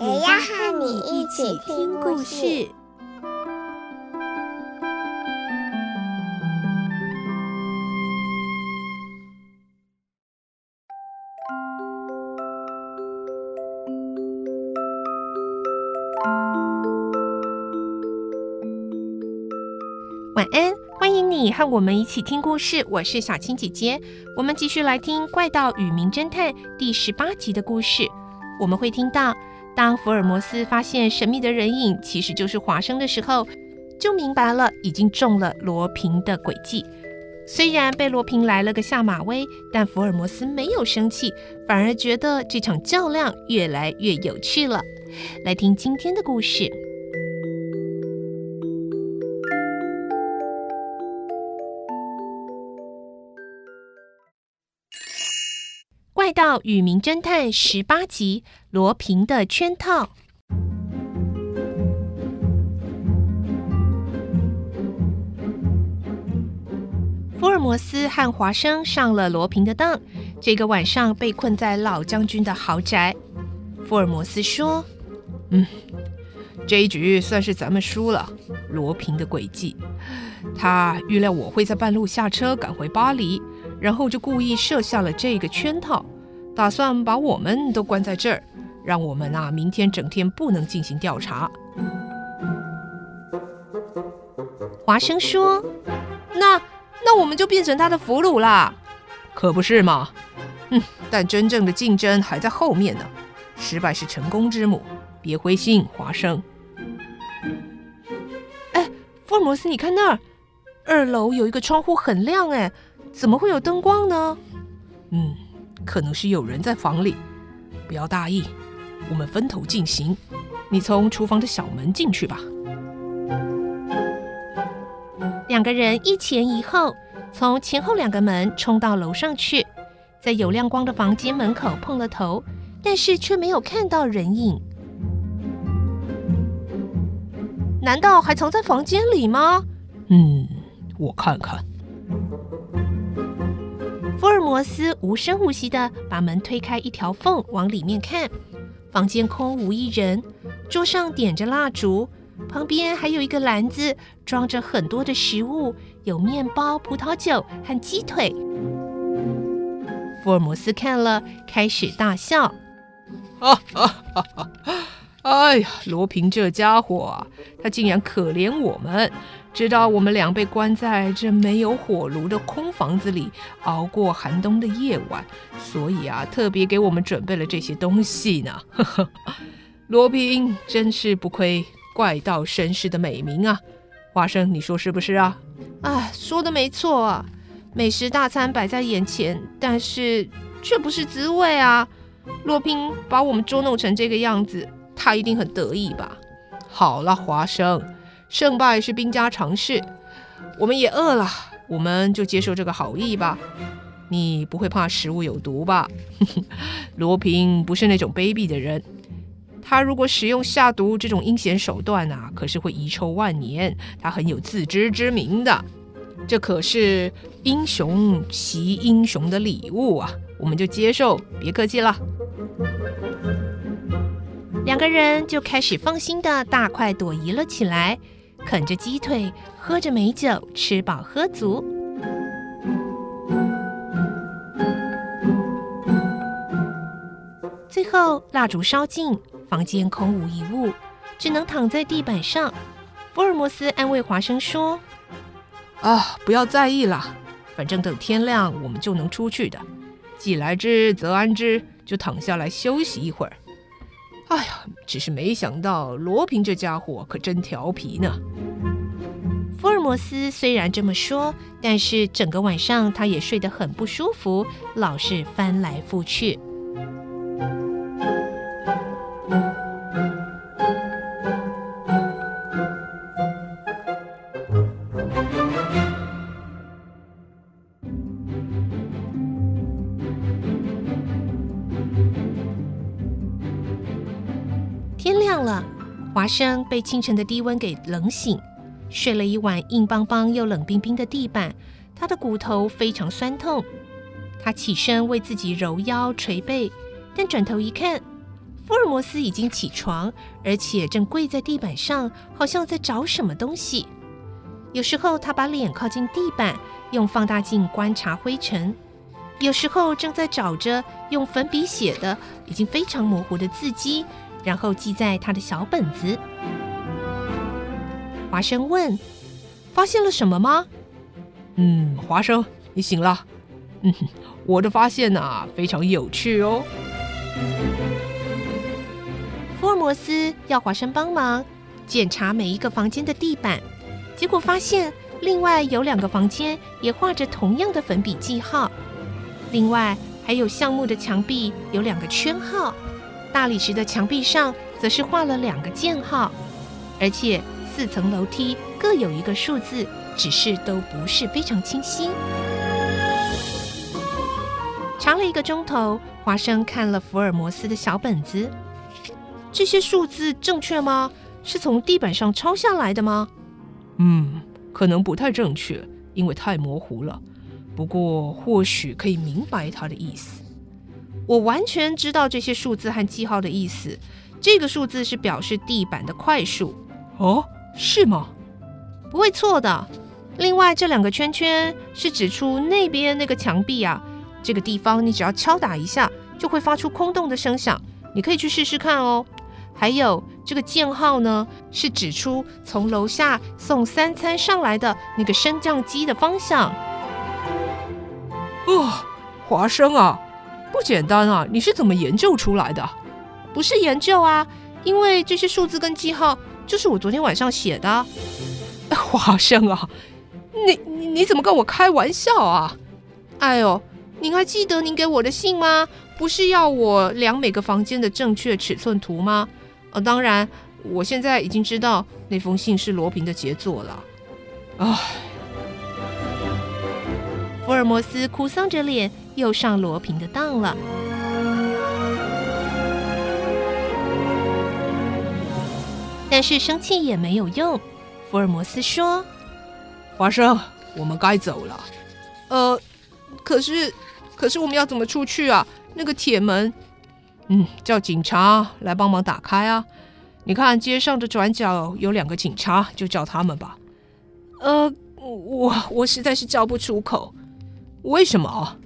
也要和你一起听故事。晚安，欢迎你和我们一起听故事。我是小青姐姐，我们继续来听《怪盗与名侦探》第十八集的故事。我们会听到，当福尔摩斯发现神秘的人影其实就是华生的时候，就明白了已经中了罗平的诡计。虽然被罗平来了个下马威，但福尔摩斯没有生气，反而觉得这场较量越来越有趣了。来听今天的故事。《怪盗与名侦探》十八集：罗平的圈套。福尔摩斯和华生上了罗平的当，这个晚上被困在老将军的豪宅。福尔摩斯说：“嗯，这一局算是咱们输了。罗平的诡计，他预料我会在半路下车赶回巴黎，然后就故意设下了这个圈套。”打算把我们都关在这儿，让我们啊明天整天不能进行调查。华生说：“那那我们就变成他的俘虏啦，可不是吗？嗯，但真正的竞争还在后面呢。失败是成功之母，别灰心，华生。”哎，福尔摩斯，你看那儿，二楼有一个窗户很亮，哎，怎么会有灯光呢？嗯。可能是有人在房里，不要大意，我们分头进行。你从厨房的小门进去吧。两个人一前一后，从前后两个门冲到楼上去，在有亮光的房间门口碰了头，但是却没有看到人影。难道还藏在房间里吗？嗯，我看看。福尔摩斯无声无息地把门推开一条缝，往里面看。房间空无一人，桌上点着蜡烛，旁边还有一个篮子，装着很多的食物，有面包、葡萄酒和鸡腿。福尔摩斯看了，开始大笑：“啊啊啊啊！哎呀，罗平这家伙，他竟然可怜我们。”知道我们俩被关在这没有火炉的空房子里，熬过寒冬的夜晚，所以啊，特别给我们准备了这些东西呢。呵呵，罗平真是不愧怪盗绅士的美名啊！华生，你说是不是啊？啊，说的没错啊！美食大餐摆在眼前，但是却不是滋味啊！罗平把我们捉弄成这个样子，他一定很得意吧？好了，华生。胜败是兵家常事，我们也饿了，我们就接受这个好意吧。你不会怕食物有毒吧？罗平不是那种卑鄙的人，他如果使用下毒这种阴险手段啊，可是会遗臭万年。他很有自知之明的，这可是英雄惜英雄的礼物啊，我们就接受，别客气了。两个人就开始放心的大快朵颐了起来。啃着鸡腿，喝着美酒，吃饱喝足。最后，蜡烛烧尽，房间空无一物，只能躺在地板上。福尔摩斯安慰华生说：“啊，不要在意了，反正等天亮我们就能出去的。既来之则安之，就躺下来休息一会儿。”哎呀，只是没想到罗平这家伙可真调皮呢。福尔摩斯虽然这么说，但是整个晚上他也睡得很不舒服，老是翻来覆去。华生被清晨的低温给冷醒，睡了一晚硬邦邦又冷冰冰的地板，他的骨头非常酸痛。他起身为自己揉腰捶背，但转头一看，福尔摩斯已经起床，而且正跪在地板上，好像在找什么东西。有时候他把脸靠近地板，用放大镜观察灰尘；有时候正在找着用粉笔写的已经非常模糊的字迹，然后记在他的小本子。华生问：“发现了什么吗？”“嗯，华生，你醒了。”“嗯，我的发现啊，非常有趣哦。”福尔摩斯要华生帮忙检查每一个房间的地板，结果发现另外有两个房间也画着同样的粉笔记号。另外还有橡木的墙壁有两个圈号，大理石的墙壁上则是画了两个箭号，而且四层楼梯各有一个数字，只是都不是非常清晰。查了一个钟头，华生看了福尔摩斯的小本子。这些数字正确吗？是从地板上抄下来的吗？嗯，可能不太正确，因为太模糊了。不过或许可以明白它的意思。我完全知道这些数字和记号的意思。这个数字是表示地板的块数。哦，是吗？不会错的。另外这两个圈圈是指出那边那个墙壁啊，这个地方你只要敲打一下，就会发出空洞的声响。你可以去试试看哦。还有这个箭号呢，是指出从楼下送三餐上来的那个升降机的方向。哦，华生啊，不简单啊！你是怎么研究出来的？不是研究啊，因为这些数字跟记号就是我昨天晚上写的。华生啊，你你你怎么跟我开玩笑啊？哎呦，您还记得您给我的信吗？不是要我量每个房间的正确尺寸图吗？呃，当然，我现在已经知道那封信是罗平的杰作了。唉，福尔摩斯哭丧着脸，又上罗平的当了。但是生气也没有用。福尔摩斯说：“华生，我们该走了。”呃，可是，可是我们要怎么出去啊？那个铁门。嗯，叫警察来帮忙打开啊！你看街上的转角有两个警察，就叫他们吧。呃，我我实在是叫不出口。为什么？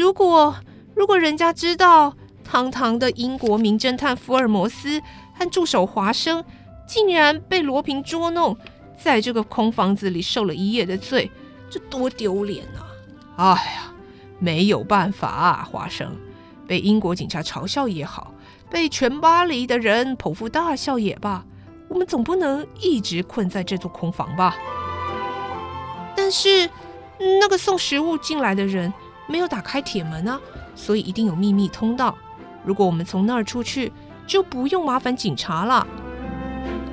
如果如果人家知道堂堂的英国名侦探福尔摩斯和助手华生竟然被罗平捉弄，在这个空房子里受了一夜的罪，这多丢脸啊！哎呀，没有办法啊，华生。被英国警察嘲笑也好，被全巴黎的人捧腹大笑也罢，我们总不能一直困在这座空房吧？但是那个送食物进来的人没有打开铁门啊，所以一定有秘密通道。如果我们从那儿出去，就不用麻烦警察了。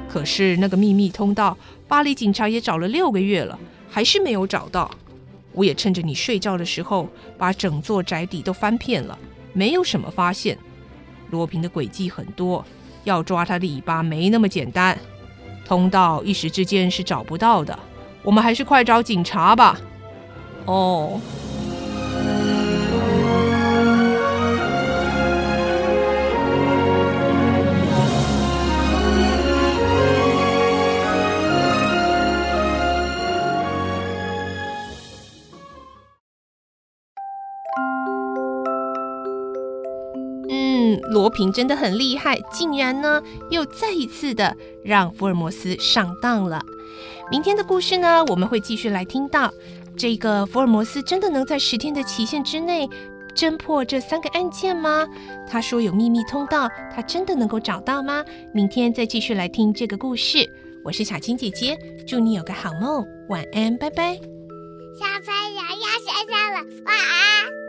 可是那个秘密通道，巴黎警察也找了六个月了，还是没有找到。我也趁着你睡觉的时候，把整座宅邸都翻遍了。没有什么发现，罗平的诡计很多，要抓他的尾巴没那么简单。通道一时之间是找不到的，我们还是快找警察吧。哦。平真的很厉害，竟然呢又再一次的让福尔摩斯上当了。明天的故事呢，我们会继续来听到这个福尔摩斯真的能在十天的期限之内侦破这三个案件吗？他说有秘密通道，他真的能够找到吗？明天再继续来听这个故事。我是小青姐姐，祝你有个好梦，晚安，拜拜。小朋友要睡觉了，晚安。